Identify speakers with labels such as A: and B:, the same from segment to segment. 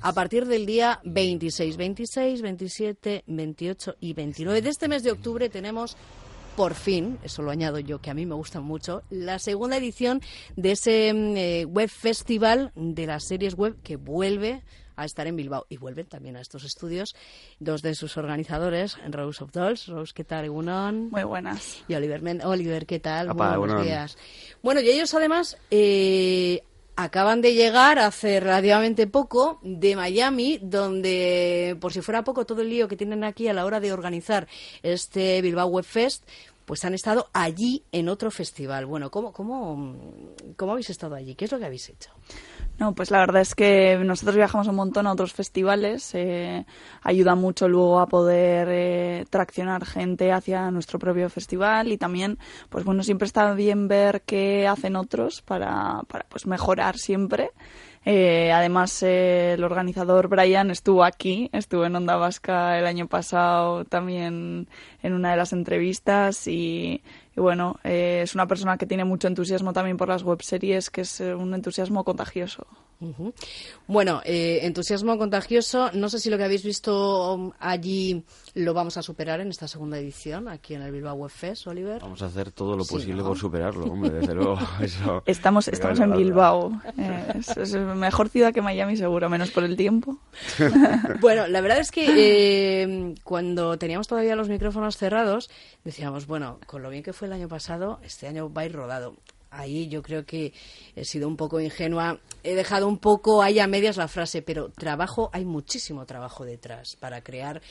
A: a partir del día 26, 26, 27, 28 y 29 de este mes de octubre tenemos por fin, eso lo añado yo, que a mí me gusta mucho, la segunda edición de ese mm, eh, web festival de las series web que vuelve a estar en Bilbao y vuelven también a estos estudios dos de sus organizadores, Rose of Dolls. Rose, ¿qué tal? Egunon.
B: Muy buenas.
A: Y Oliver, Oliver ¿qué tal? buenos días. Bueno, y ellos además eh, acaban de llegar hace relativamente poco de Miami, donde, por si fuera poco, todo el lío que tienen aquí a la hora de organizar este Bilbao Web Fest, pues han estado allí en otro festival. Bueno, ¿cómo, cómo, cómo habéis estado allí? ¿Qué es lo que habéis hecho?
B: No, pues la verdad es que nosotros viajamos un montón a otros festivales. Eh, ayuda mucho luego a poder eh, traccionar gente hacia nuestro propio festival y también, pues bueno, siempre está bien ver qué hacen otros para, para pues mejorar siempre. Eh, además, el organizador Brian estuvo aquí, estuvo en Onda Vasca el año pasado también en una de las entrevistas y, bueno, eh, es una persona que tiene mucho entusiasmo también por las webseries, que es eh, un entusiasmo contagioso.
A: Bueno, eh, entusiasmo contagioso. No sé si lo que habéis visto allí lo vamos a superar en esta segunda edición, aquí en el Bilbao Web Fest, Oliver.
C: Vamos a hacer todo lo posible por superarlo, hombre, desde luego.
B: estamos estamos en Bilbao. es, es, mejor ciudad que Miami, seguro, menos por el tiempo.
A: bueno, la verdad es que cuando teníamos todavía los micrófonos cerrados, decíamos, bueno, con lo bien que fue el año pasado, este año va a ir rodado. Ahí yo creo que he sido un poco ingenua. He dejado un poco ahí a medias la frase, pero trabajo, hay muchísimo trabajo detrás para crear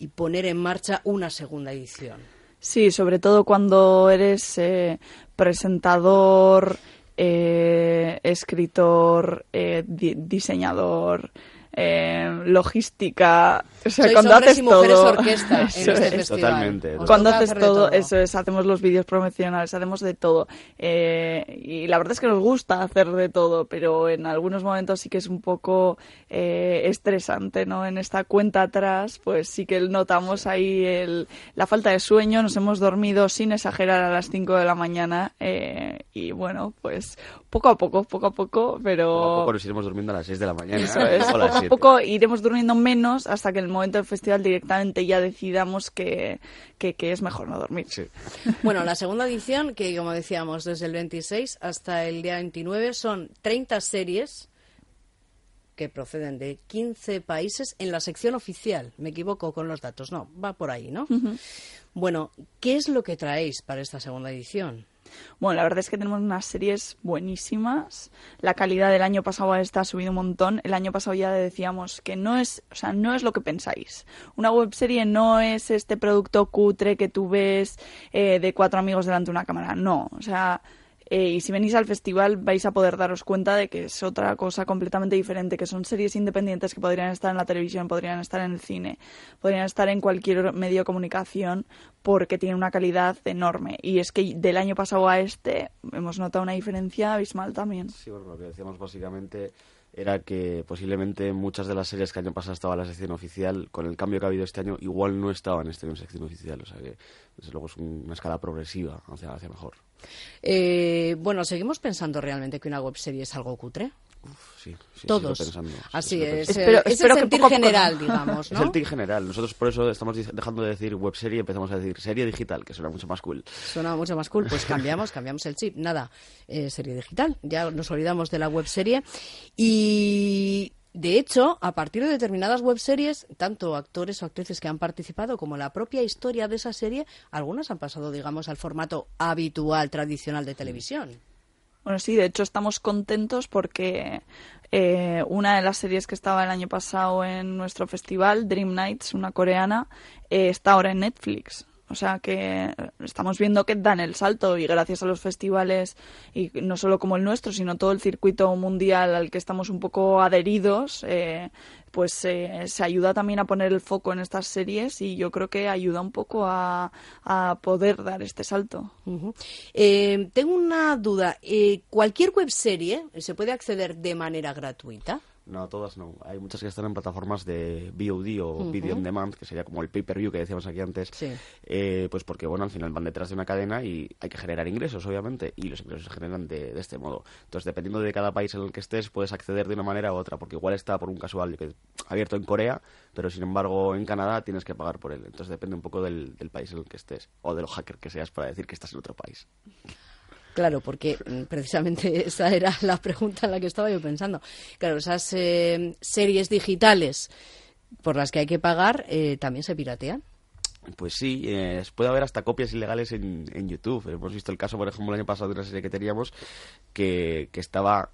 A: y poner en marcha una segunda edición.
B: Sí, sobre todo cuando eres eh, presentador, eh, escritor, eh, diseñador, eh, logística. O sea, cuando haces
A: y
B: todo.
A: orquesta en este festival.
C: Totalmente.
B: Cuando haces todo, todo, eso es, hacemos los vídeos promocionales, hacemos de todo. Eh, y la verdad es que nos gusta hacer de todo, pero en algunos momentos sí que es un poco eh, estresante, ¿no? En esta cuenta atrás, pues sí que notamos ahí el, la falta de sueño, nos hemos dormido sin exagerar a las 5 de la mañana eh, y bueno, pues poco a poco, poco a poco, pero...
C: Poco a poco nos iremos durmiendo a las 6 de la mañana.
B: Eso es, a poco iremos durmiendo menos hasta que en el momento del festival directamente ya decidamos que, que, que es mejor no dormir.
C: Sí.
A: Bueno, la segunda edición, que como decíamos, desde el 26 hasta el día 29, son 30 series que proceden de 15 países en la sección oficial. Me equivoco con los datos, no, va por ahí, ¿no?
B: Uh -huh.
A: Bueno, ¿qué es lo que traéis para esta segunda edición?
B: Bueno, la verdad es que tenemos unas series buenísimas. La calidad del año pasado a esta ha subido un montón. El año pasado ya decíamos que no es, o sea, no es lo que pensáis. Una webserie no es este producto cutre que tú ves eh, de cuatro amigos delante de una cámara. No, o sea, eh, y si venís al festival vais a poder daros cuenta de que es otra cosa completamente diferente, que son series independientes que podrían estar en la televisión, podrían estar en el cine, podrían estar en cualquier medio de comunicación porque tienen una calidad enorme. Y es que del año pasado a este hemos notado una diferencia abismal también.
C: Sí, bueno, lo que decíamos básicamente era que posiblemente muchas de las series que año pasado estaban en la sección oficial, con el cambio que ha habido este año, igual no estaban en esta sección oficial. O sea que, desde luego, es una escala progresiva hacia, hacia mejor.
A: Eh, bueno, ¿seguimos pensando realmente que una webserie es algo cutre?
C: Uf, sí, sí,
A: Todos.
C: Pensando,
A: Así
C: sí,
A: es.
B: Espero,
A: ese
B: espero que
A: sentir
B: poco a poco-
A: general, digamos, ¿no?
C: Es el tic general. Nosotros por eso estamos dejando de decir webserie y empezamos a decir serie digital, que suena mucho más cool.
A: Suena mucho más cool. Pues cambiamos, cambiamos el chip. Nada, eh, serie digital. Ya nos olvidamos de la webserie. Y de hecho, a partir de determinadas webseries, tanto actores o actrices que han participado como la propia historia de esa serie, algunas han pasado, digamos, al formato habitual, tradicional de televisión.
B: Bueno, sí, de hecho estamos contentos porque eh, una de las series que estaba el año pasado en nuestro festival, Dream Nights, una coreana, eh, está ahora en Netflix. O sea que estamos viendo que dan el salto y gracias a los festivales, y no solo como el nuestro, sino todo el circuito mundial al que estamos un poco adheridos, eh, pues eh, se ayuda también a poner el foco en estas series y yo creo que ayuda un poco a, a poder dar este salto.
A: Eh, tengo una duda. Eh, ¿Cualquier webserie se puede acceder de manera gratuita?
C: No, todas no. Hay muchas que están en plataformas de VOD o Video on Demand, que sería como el pay-per-view que decíamos aquí antes.
A: Sí.
C: Eh, pues porque, bueno, al final van detrás de una cadena y hay que generar ingresos, obviamente, y los ingresos se generan de, de este modo. Entonces, dependiendo de cada país en el que estés, puedes acceder de una manera u otra, porque igual está por un casual que- abierto en Corea, pero sin embargo en Canadá tienes que pagar por él. Entonces, depende un poco del, del país en el que estés, o de lo hacker que seas para decir que estás en otro país.
A: Claro, porque mm, precisamente esa era la pregunta en la que estaba yo pensando. Claro, esas eh, series digitales por las que hay que pagar eh, también se piratean.
C: Pues sí, eh, puede haber hasta copias ilegales en, YouTube. Hemos visto el caso, por ejemplo, el año pasado de una serie que teníamos que, que estaba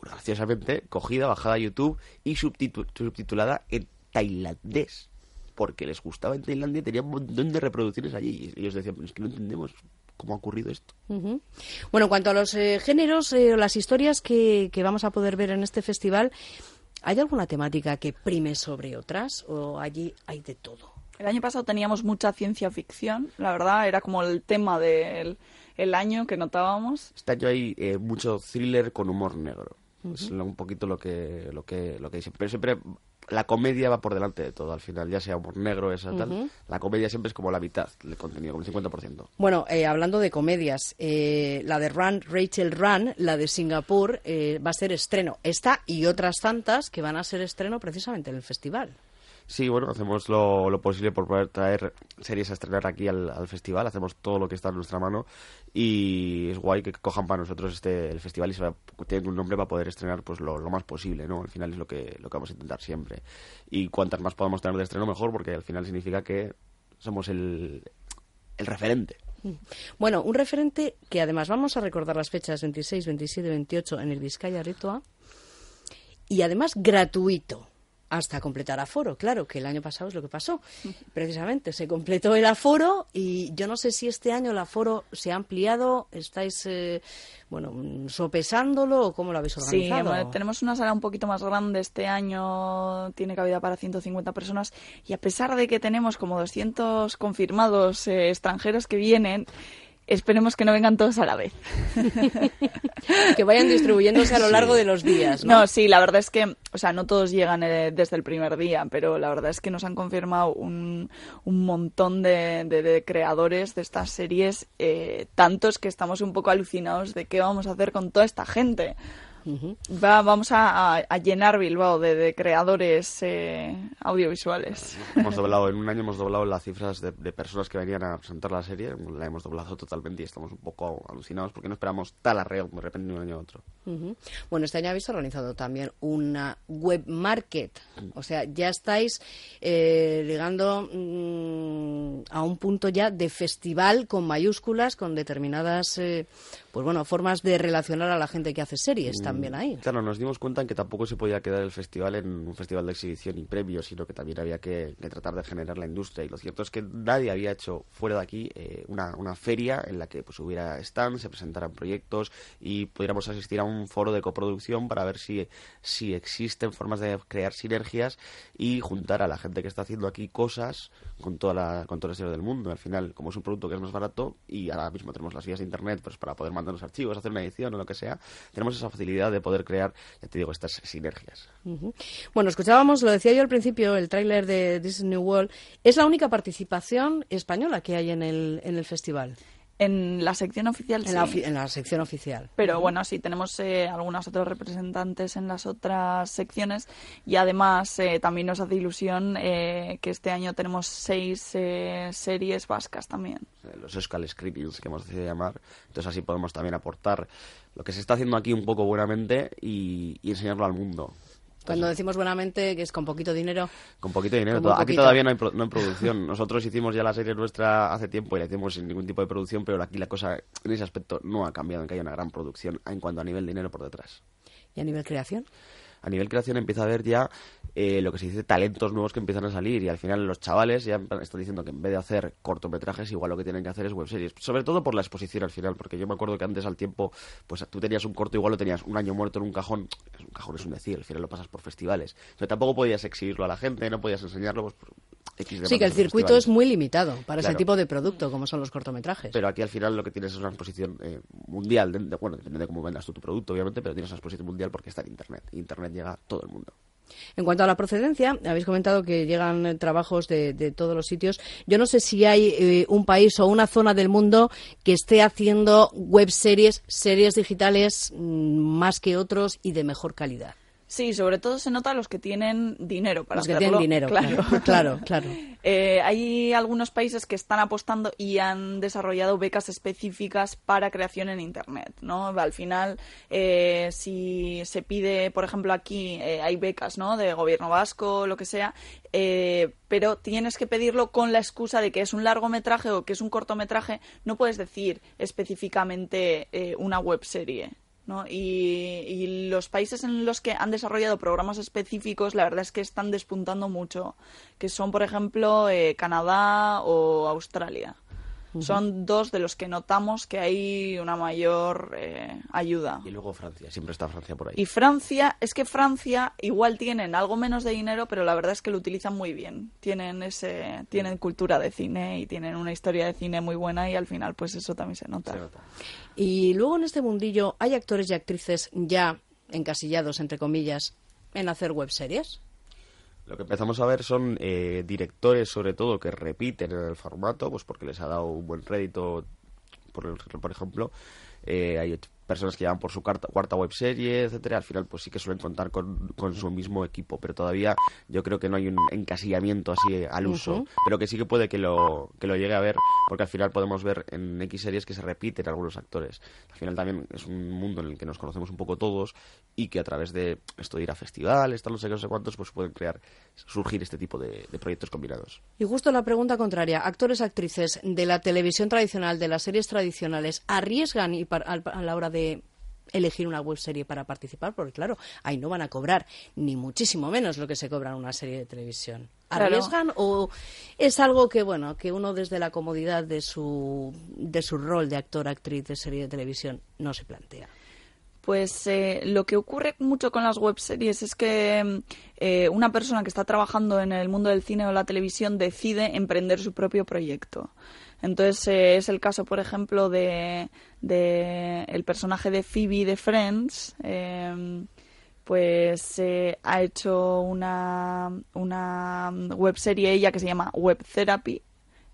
C: graciosamente cogida, bajada a YouTube y subtitu- subtitulada en tailandés. Porque les gustaba en Tailandia y tenían un montón de reproducciones allí. Y ellos decían, "Pero es que no entendemos cómo ha ocurrido esto.
A: Bueno, en cuanto a los eh, géneros eh, o las historias que, que vamos a poder ver en este festival, ¿hay alguna temática que prime sobre otras o allí hay de todo?
B: El año pasado teníamos mucha ciencia ficción, la verdad, era como el tema del el año que notábamos.
C: Este año hay eh, mucho thriller con humor negro. Es lo- un poquito lo que, lo que, lo que dice. Pero siempre la comedia va por delante de todo al final, ya sea humor negro, esa tal. La comedia siempre es como la mitad del contenido, como el 50%.
A: Bueno, eh, hablando de comedias, eh, la de Run, Rachel Run, la de Singapur, eh, va a ser estreno. Esta y otras tantas que van a ser estreno precisamente en el festival.
C: Sí, bueno, hacemos lo, lo posible por poder traer series a estrenar aquí al, al festival, hacemos todo lo que está en nuestra mano y es guay que cojan para nosotros este el festival y se va, tiene un nombre para poder estrenar pues lo, lo más posible, ¿no? Al final es lo que, lo que vamos a intentar siempre. Y cuantas más podamos tener de estreno mejor porque al final significa que somos el, el referente.
A: Bueno, un referente que además vamos a recordar las fechas 26, 27, 28 en el Vizcaya Ritoa y además gratuito hasta completar aforo. Claro, que el año pasado es lo que pasó. Precisamente se completó el aforo y yo no sé si este año el aforo se ha ampliado, estáis, eh, bueno, sopesándolo o cómo lo habéis
B: Sí,
A: organizado.
B: bueno, tenemos una sala un poquito más grande este año, tiene cabida para 150 personas y a pesar de que tenemos como 200 confirmados eh, extranjeros que vienen, esperemos que no vengan todos a la vez.
A: que vayan distribuyéndose a lo largo de los días, ¿no?
B: No, sí, la verdad es que, o sea, no todos llegan eh, desde el primer día, pero la verdad es que nos han confirmado un, un montón de, de- de creadores de estas series, eh, tantos que estamos un poco alucinados de qué vamos a hacer con toda esta gente. Va, vamos a, llenar Bilbao de, de creadores eh, audiovisuales.
C: Hemos doblado, en un año hemos doblado las cifras de, de personas que venían a presentar la serie, la hemos doblado totalmente y estamos un poco alucinados porque no esperamos tal arreo de repente de un año a otro.
A: Bueno, este año habéis organizado también una web market. O sea, ya estáis eh, llegando mm, a un punto ya de festival con mayúsculas, con determinadas, eh, pues bueno, formas de relacionar a la gente que hace series también ahí.
C: Claro, nos dimos cuenta en que tampoco se podía quedar el festival en un festival de exhibición y previo, sino que también había que, que tratar de generar la industria. Y lo cierto es que nadie había hecho fuera de aquí eh, una, una feria en la que pues hubiera stands, se presentaran proyectos y pudiéramos asistir a un foro de coproducción para ver si, si existen formas de crear sinergias y juntar a la gente que está haciendo aquí cosas con toda la, con todo el estilo del mundo. Al final, como es un producto que es más barato y ahora mismo tenemos las vías de internet pues para poder mandar los archivos, hacer una edición o lo que sea, tenemos esa facilidad de poder crear, ya te digo, estas sinergias.
A: Bueno, escuchábamos, lo decía yo al principio, el tráiler de This New World. Es la única participación española que hay en el, en el festival,
B: En la sección oficial,
A: en, la,
B: sí.
A: ofi- en la sección oficial.
B: Pero bueno, sí, tenemos eh, algunos otros representantes en las otras secciones y además eh, también nos hace ilusión eh, que este año tenemos seis eh, series vascas también.
C: eh, los Euskal Screenings que hemos decidido llamar. Entonces así podemos también aportar lo que se está haciendo aquí un poco buenamente y, y enseñarlo al mundo.
A: Cuando decimos buenamente que es con poquito dinero,
C: Con poquito dinero. Aquí todavía no hay, pro- no hay producción. Nosotros hicimos ya la serie nuestra hace tiempo y la hicimos sin ningún tipo de producción, pero aquí la cosa en ese aspecto no ha cambiado, en que haya una gran producción en cuanto a nivel dinero por detrás.
A: Y a nivel creación.
C: a nivel creación empieza a haber ya eh, lo que se dice talentos nuevos que empiezan a salir y al final los chavales ya están diciendo que en vez de hacer cortometrajes igual lo que tienen que hacer es webseries. Sobre todo por la exposición al final porque yo me acuerdo que antes al tiempo pues tú tenías un corto igual lo tenías un año muerto en un cajón. Un cajón es un decir al final lo pasas por festivales. Pero tampoco podías exhibirlo a la gente no podías enseñarlo pues, X
A: Sí, que el circuito es muy limitado para ese tipo de producto, como son los cortometrajes.
C: Pero aquí al final lo que tienes es una exposición eh, mundial. de- de- bueno, depende de cómo vendas tú tu producto, obviamente, pero tienes una exposición mundial porque está en Internet. Internet llega a todo el mundo.
A: En cuanto a la procedencia, habéis comentado que llegan eh, trabajos de, de todos los sitios. Yo no sé si hay eh, un país o una zona del mundo que esté haciendo web series, series digitales mm, más que otros y de mejor calidad.
B: Sí, sobre todo se nota los que tienen dinero para
A: Los que
B: hacerlo.
A: tienen dinero, claro, claro, claro.
B: Eh, hay algunos países que están apostando y han desarrollado becas específicas para creación en Internet, ¿no? Al final, eh, si se pide, por ejemplo, aquí eh, hay becas, ¿no? De gobierno vasco, lo que sea, eh, pero tienes que pedirlo con la excusa de que es un largometraje o que es un cortometraje. No puedes decir específicamente eh, una web serie. ¿No? Y, y los países en los que han desarrollado programas específicos, la verdad es que están despuntando mucho, que son, por ejemplo, eh, Canadá o Australia. Son dos de los que notamos que hay una mayor eh, ayuda.
C: Y luego Francia, siempre está Francia por ahí.
B: Y Francia, es que Francia igual tienen algo menos de dinero, pero la verdad es que lo utilizan muy bien. Tienen ese, tienen cultura de cine y tienen una historia de cine muy buena y al final pues eso también se nota.
C: Se nota.
A: Y luego en este mundillo hay actores y actrices ya encasillados, entre comillas, en hacer web series.
C: Lo que empezamos a ver son eh, directores, sobre todo, que repiten en el formato, pues porque les ha dado un buen rédito, por, el- por ejemplo. Eh, hay personas que llevan por su carta- cuarta web serie, etcétera. Al final, pues sí que suelen contar con, con su mismo equipo, pero todavía yo creo que no hay un encasillamiento así al uso, pero que sí que puede que lo, que lo llegue a ver, porque al final podemos ver en X series que se repiten algunos actores. Al final también es un mundo en el que nos conocemos un poco todos y que a través de esto de ir a festivales, tal, no sé qué, no sé cuántos, pues pueden crear, surgir este tipo de, de proyectos combinados.
A: Y justo la pregunta contraria, actores, actrices de la televisión tradicional, de las series tradicionales, ¿arriesgan y par- al- a la hora de elegir una web serie para participar? Porque claro, ahí no van a cobrar ni muchísimo menos lo que se cobra en una serie de televisión.
B: Claro.
A: ¿Arriesgan o es algo que, bueno, que uno desde la comodidad de su, de su rol de actor, actriz de serie de televisión no se plantea?
B: Pues eh, lo que ocurre mucho con las webseries es que eh, una persona que está trabajando en el mundo del cine o la televisión decide emprender su propio proyecto. Entonces eh, es el caso, por ejemplo, de, el personaje de Phoebe de Friends. eh, pues ha hecho una, una webserie ella que se llama Web Therapy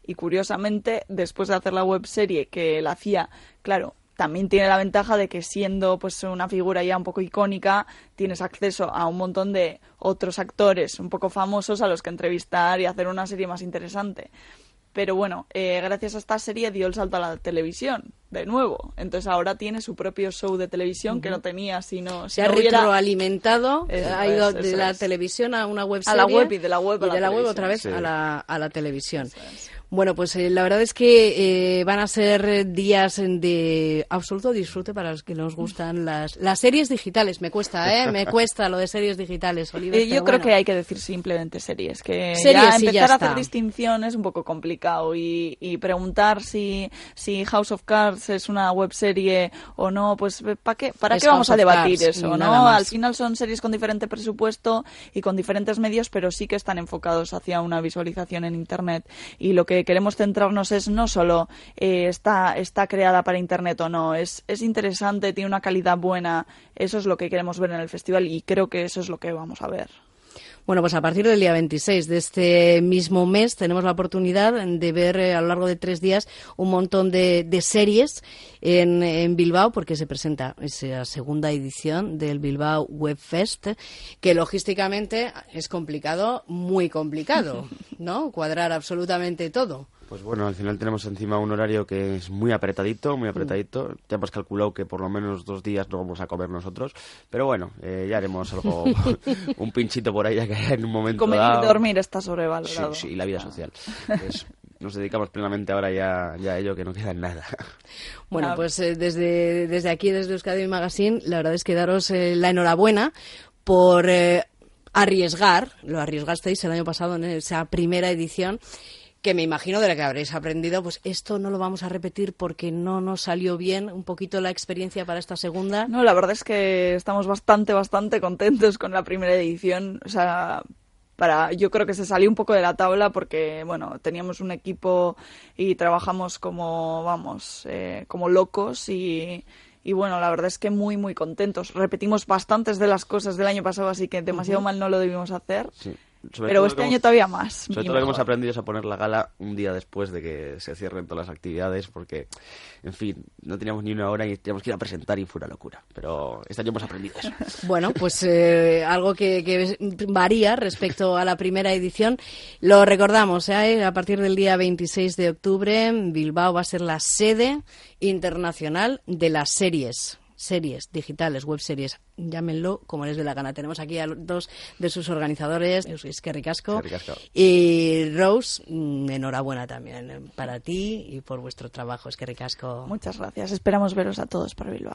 B: y curiosamente después de hacer la webserie que la hacía, claro, también tiene la ventaja de que siendo pues una figura ya un poco icónica, tienes acceso a un montón de otros actores un poco famosos a los que entrevistar y hacer una serie más interesante. Pero bueno, eh, gracias a esta serie dio el salto a la televisión, de nuevo. Entonces ahora tiene su propio show de televisión que no tenía si no... si
A: Se ha
B: no hubiera-
A: retroalimentado,
B: Eso
A: ha ido
B: es,
A: de la
B: es.
A: televisión a una web
B: A la
A: serie
B: web y de la web a
A: y
B: la
A: de la web otra vez
C: Sí.
A: a, la, a la televisión. Bueno, pues eh, la verdad es que eh, van a ser eh, días de absoluto disfrute para los que nos gustan las, las series digitales. Me cuesta, ¿eh? Me cuesta lo de series digitales, Oliver.
B: Eh, yo creo
A: bueno.
B: que hay que decir simplemente series, que
A: Series,
B: ya
A: sí, ya
B: empezar a hacer distinción es un poco complicado y, y preguntar si, si House of Cards es una web serie o no, pues ¿para qué, para
A: Es
B: qué vamos
A: House
B: a debatir
A: Cards,
B: eso? ¿no? Al final son series con diferente presupuesto y con diferentes medios, pero sí que están enfocados hacia una visualización en Internet y lo que queremos centrarnos es no solo eh, está, está creada para Internet o no, es, es interesante, tiene una calidad buena, eso es lo que queremos ver en el festival y creo que eso es lo que vamos a ver.
A: Bueno, pues a partir del día 26 de este mismo mes tenemos la oportunidad de ver eh, a lo largo de tres días un montón de, de series en, en Bilbao, porque se presenta esa segunda edición del Bilbao Web Fest, que logísticamente es complicado, muy complicado, ¿no? Cuadrar absolutamente todo.
C: Pues bueno, al final tenemos encima un horario que es muy apretadito, muy apretadito. Ya hemos calculado que por lo menos dos días no vamos a comer nosotros. Pero bueno, eh, ya haremos algo, un pinchito por ahí ya que haya en un momento
B: Comer
C: dado.
B: y dormir está
C: Sí,
B: sobrevalorado.
C: sí, y la vida social. Es- nos dedicamos plenamente ahora ya, ya a ello, que no queda en nada.
A: Bueno,
B: Ah.
A: pues eh, desde, desde aquí, desde Euskadi Magazine, la verdad es que daros eh, la enhorabuena por eh, arriesgar, lo arriesgasteis el año pasado en esa primera edición, que me imagino de la que habréis aprendido, pues esto no lo vamos a repetir porque no nos salió bien un poquito la experiencia para esta segunda.
B: No, la verdad es que estamos bastante, bastante contentos con la primera edición. O sea, para yo creo que se salió un poco de la tabla porque bueno teníamos un equipo y trabajamos como vamos eh, como locos y y bueno, la verdad es que muy, muy contentos. Repetimos bastantes de las cosas del año pasado, así que demasiado mal no lo debimos hacer.
C: Sí.
B: Pero este año todavía más.
C: Sobre todo lo que hemos aprendido es a poner la gala un día después de que se cierren todas las actividades, porque, en fin, no teníamos ni una hora y teníamos que ir a presentar y fue una locura. Pero este año hemos aprendido eso.
A: Bueno, pues eh, algo que, varía respecto a la primera edición. Lo recordamos, ¿eh? a partir del día 26 de octubre, Bilbao va a ser la sede internacional de las series series digitales, web series, llámenlo como les dé la gana. Tenemos aquí a dos de sus organizadores, es que ricasco. Y Rose, mm, enhorabuena también para ti y por vuestro trabajo, es que ricasco.
B: Muchas gracias. Esperamos veros a todos para Bilbao.